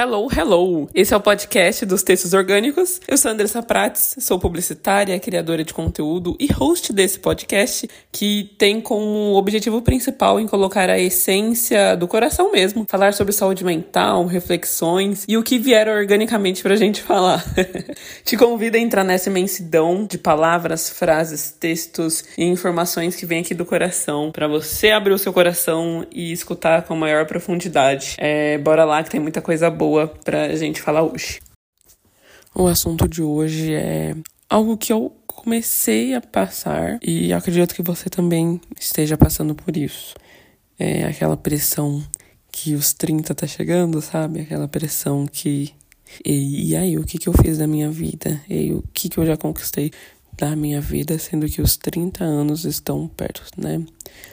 Hello, hello! Esse é o podcast dos textos orgânicos. Eu sou Andressa Prates, sou publicitária, criadora de conteúdo e host desse podcast, que tem como objetivo principal em colocar a essência do coração mesmo, falar sobre saúde mental, reflexões e o que vier organicamente pra gente falar. Te convido a entrar nessa imensidão de palavras, frases, textos e informações que vem aqui do coração, para você abrir o seu coração e escutar com maior profundidade. É, bora lá que tem muita coisa boa pra gente falar hoje. O assunto de hoje é algo que eu comecei a passar e acredito que você também esteja passando por isso. É aquela pressão que os 30 tá chegando, sabe? Aquela pressão que. E, e aí, o que, que eu fiz da minha vida? E o que, que eu já conquistei da minha vida, sendo que os 30 anos estão perto, né?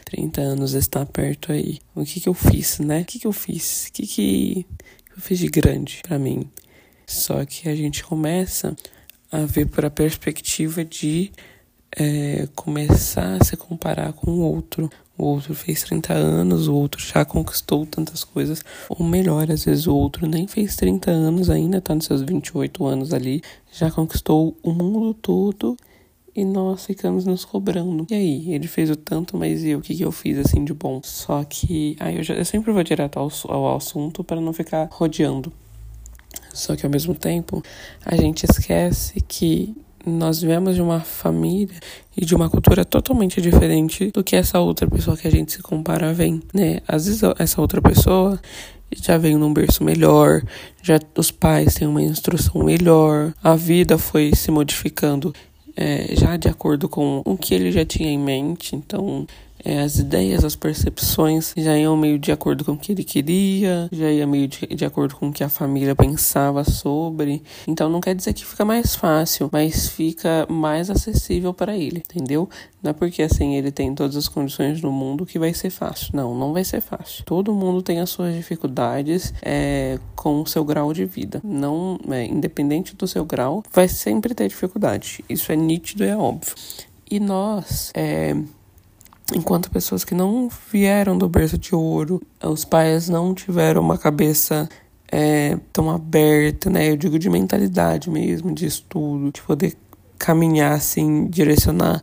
30 anos está perto aí. O que, que eu fiz, né? O que, que eu fiz? O que, que eu fiz de grande para mim. Só que a gente começa a ver por a perspectiva de é, começar a se comparar com o outro. O outro fez 30 anos, o outro já conquistou tantas coisas. Ou melhor, às vezes o outro nem fez 30 anos, ainda tá nos seus 28 anos ali, já conquistou o mundo todo e nós ficamos nos cobrando. E aí, ele fez o tanto, mas e o que, que eu fiz assim de bom? Só que aí eu, já, eu sempre vou direto ao, ao assunto para não ficar rodeando. Só que ao mesmo tempo, a gente esquece que nós viemos de uma família e de uma cultura totalmente diferente do que essa outra pessoa que a gente se compara vem, né? Às vezes essa outra pessoa já veio num berço melhor, já os pais têm uma instrução melhor, a vida foi se modificando é, já de acordo com o que ele já tinha em mente. Então, é, as ideias, as percepções já iam meio de acordo com o que ele queria, já ia meio de, de acordo com o que a família pensava sobre. Então não quer dizer que fica mais fácil, mas fica mais acessível para ele, entendeu? Não é porque assim ele tem todas as condições do mundo que vai ser fácil. Não, não vai ser fácil. Todo mundo tem as suas dificuldades é, com o seu grau de vida. Não, é, independente do seu grau, vai sempre ter dificuldade. Isso é nítido e é óbvio. E nós, é, enquanto pessoas que não vieram do berço de ouro, os pais não tiveram uma cabeça é, tão aberta, né? Eu digo de mentalidade mesmo, de estudo, de poder caminhar assim, direcionar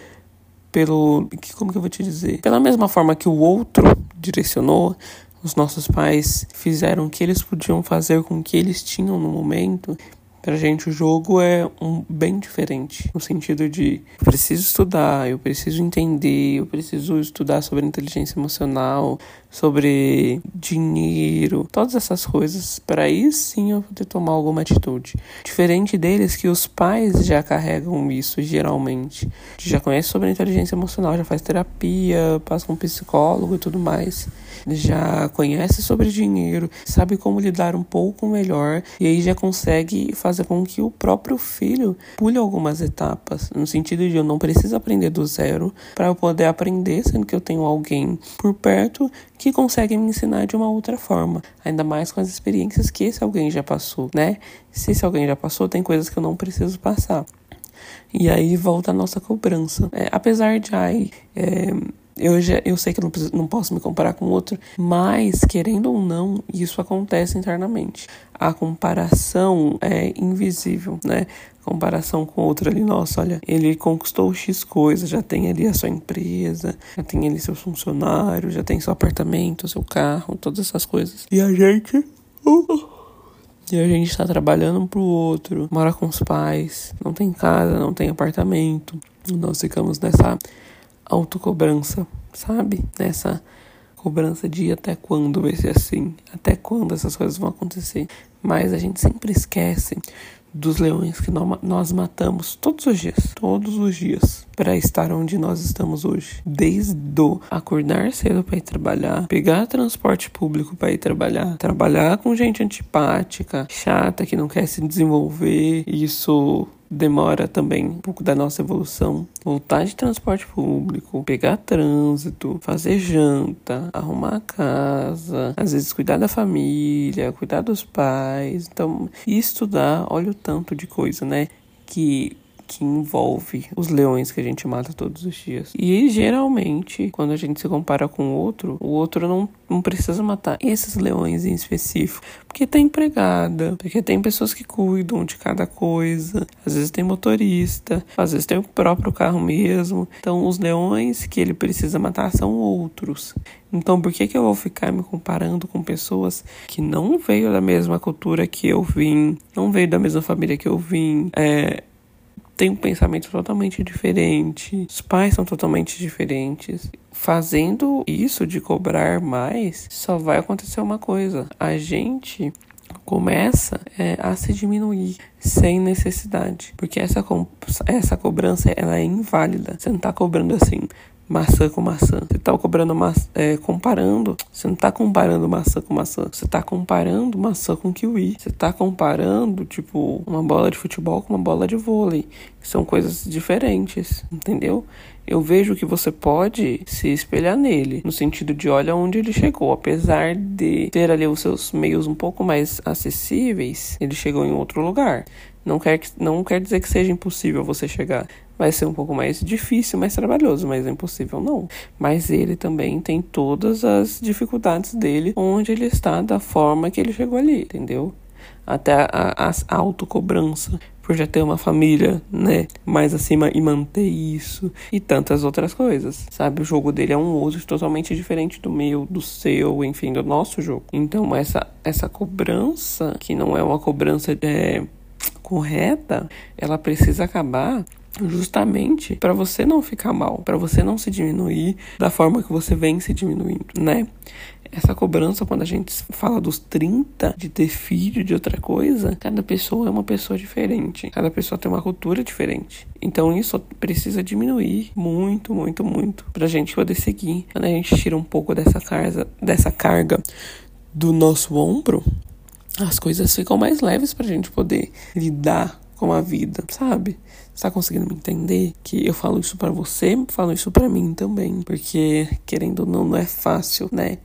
pelo. Como que eu vou te dizer? Pela mesma forma que o outro direcionou, os nossos pais fizeram o que eles podiam fazer com o que eles tinham no momento Pra gente, o jogo é um bem diferente. No sentido de eu preciso estudar, eu preciso entender, eu preciso estudar sobre inteligência emocional, sobre dinheiro, todas essas coisas, para aí sim eu poder tomar alguma atitude. Diferente deles, que os pais já carregam isso geralmente. Já conhece sobre inteligência emocional, já faz terapia, passa com um psicólogo e tudo mais. Já conhece sobre dinheiro, sabe como lidar um pouco melhor e aí já consegue fazer com que o próprio filho pule algumas etapas, no sentido de eu não preciso aprender do zero para eu poder aprender, sendo que eu tenho alguém por perto que consegue me ensinar de uma outra forma, ainda mais com as experiências que esse alguém já passou, né? Se esse alguém já passou, tem coisas que eu não preciso passar. E aí volta a nossa cobrança. É, apesar de ai, é, eu, já, eu sei que eu não, não posso me comparar com outro, mas, querendo ou não, isso acontece internamente. A comparação é invisível, né? comparação com outro ali, nossa, olha, ele conquistou X coisa, já tem ali a sua empresa, já tem ali seus funcionários, já tem seu apartamento, seu carro, todas essas coisas. E a gente. Uh, e a gente está trabalhando um pro outro, mora com os pais, não tem casa, não tem apartamento. Nós ficamos nessa autocobrança, sabe? Nessa cobrança de até quando vai ser assim, até quando essas coisas vão acontecer. Mas a gente sempre esquece dos leões que nós matamos todos os dias, todos os dias, para estar onde nós estamos hoje. Desde do acordar cedo para ir trabalhar, pegar transporte público para ir trabalhar, trabalhar com gente antipática, chata que não quer se desenvolver, isso demora também um pouco da nossa evolução. Voltar de transporte público, pegar trânsito, fazer janta, arrumar a casa, às vezes cuidar da família, cuidar dos pais. Então, estudar, olha o tanto de coisa, né? Que que envolve os leões que a gente mata todos os dias. E geralmente, quando a gente se compara com o outro, o outro não, não precisa matar esses leões em específico, porque tem empregada, porque tem pessoas que cuidam de cada coisa, às vezes tem motorista, às vezes tem o próprio carro mesmo. Então, os leões que ele precisa matar são outros. Então, por que, que eu vou ficar me comparando com pessoas que não veio da mesma cultura que eu vim, não veio da mesma família que eu vim, é, tem um pensamento totalmente diferente, os pais são totalmente diferentes. Fazendo isso de cobrar mais, só vai acontecer uma coisa: a gente começa é, a se diminuir sem necessidade, porque essa, essa cobrança ela é inválida. Você não está cobrando assim, maçã com maçã. Você tá cobrando maçã, é, comparando. Você não tá comparando maçã com maçã. Você tá comparando maçã com kiwi. Você tá comparando, tipo, uma bola de futebol com uma bola de vôlei. São coisas diferentes, entendeu? Eu vejo que você pode se espelhar nele, no sentido de olha onde ele chegou. Apesar de ter ali os seus meios um pouco mais acessíveis, ele chegou em outro lugar. Não quer, que, não quer dizer que seja impossível você chegar. Vai ser um pouco mais difícil, mais trabalhoso, mas é impossível não. Mas ele também tem todas as dificuldades dele, onde ele está, da forma que ele chegou ali, entendeu? Até a, a, a autocobrança por já ter uma família, né, mais acima e manter isso e tantas outras coisas, sabe? O jogo dele é um outro totalmente diferente do meu, do seu, enfim, do nosso jogo. Então essa essa cobrança que não é uma cobrança é, correta, ela precisa acabar justamente para você não ficar mal, para você não se diminuir da forma que você vem se diminuindo, né? Essa cobrança, quando a gente fala dos 30, de ter filho, de outra coisa, cada pessoa é uma pessoa diferente. Cada pessoa tem uma cultura diferente. Então isso precisa diminuir muito, muito, muito pra gente poder seguir. Quando a gente tira um pouco dessa carga, dessa carga do nosso ombro, as coisas ficam mais leves pra gente poder lidar com a vida, sabe? Está conseguindo me entender? Que eu falo isso para você, falo isso para mim também, porque querendo ou não, não é fácil, né?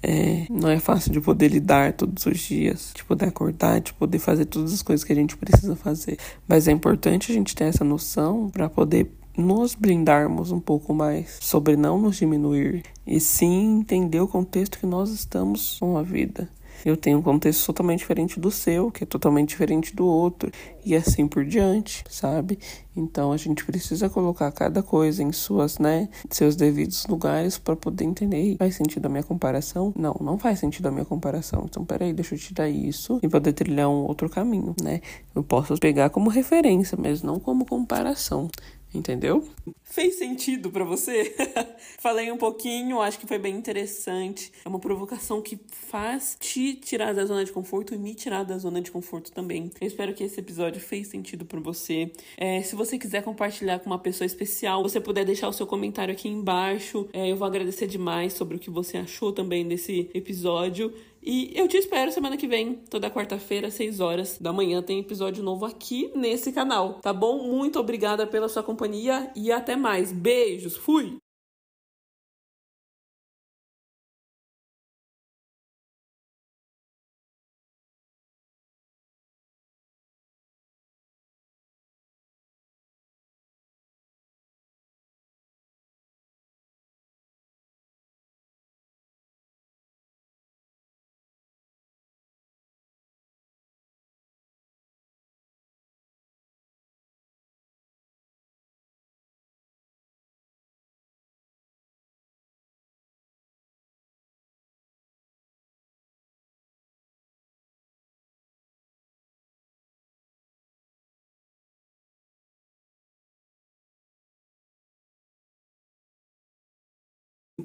É, não é fácil de poder lidar todos os dias, de poder acordar, de poder fazer todas as coisas que a gente precisa fazer. Mas é importante a gente ter essa noção para poder nos blindarmos um pouco mais sobre não nos diminuir e sim entender o contexto que nós estamos com a vida eu tenho um contexto totalmente diferente do seu, que é totalmente diferente do outro, e assim por diante, sabe? Então a gente precisa colocar cada coisa em suas, né, seus devidos lugares para poder entender. Faz sentido a minha comparação? Não, não faz sentido a minha comparação. Então, peraí, deixa eu tirar isso e poder trilhar um outro caminho, né? Eu posso pegar como referência, mas não como comparação. Entendeu? Fez sentido para você? Falei um pouquinho, acho que foi bem interessante. É uma provocação que faz te tirar da zona de conforto e me tirar da zona de conforto também. Eu espero que esse episódio fez sentido para você. É, se você quiser compartilhar com uma pessoa especial, você puder deixar o seu comentário aqui embaixo. É, eu vou agradecer demais sobre o que você achou também desse episódio. E eu te espero semana que vem, toda quarta-feira, às 6 horas da manhã, tem episódio novo aqui nesse canal, tá bom? Muito obrigada pela sua companhia e até mais. Beijos, fui!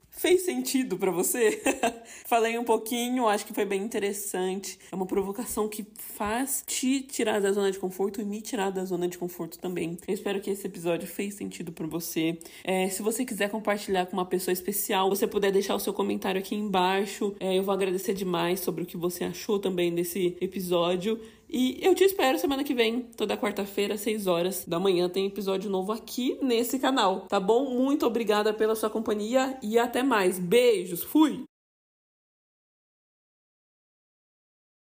Fez sentido para você? Falei um pouquinho, acho que foi bem interessante. É uma provocação que faz te tirar da zona de conforto e me tirar da zona de conforto também. Eu espero que esse episódio fez sentido para você. É, se você quiser compartilhar com uma pessoa especial, você puder deixar o seu comentário aqui embaixo. É, eu vou agradecer demais sobre o que você achou também desse episódio. E eu te espero semana que vem, toda quarta-feira, às 6 horas da manhã, tem episódio novo aqui nesse canal, tá bom? Muito obrigada pela sua companhia e até mais. Beijos, fui!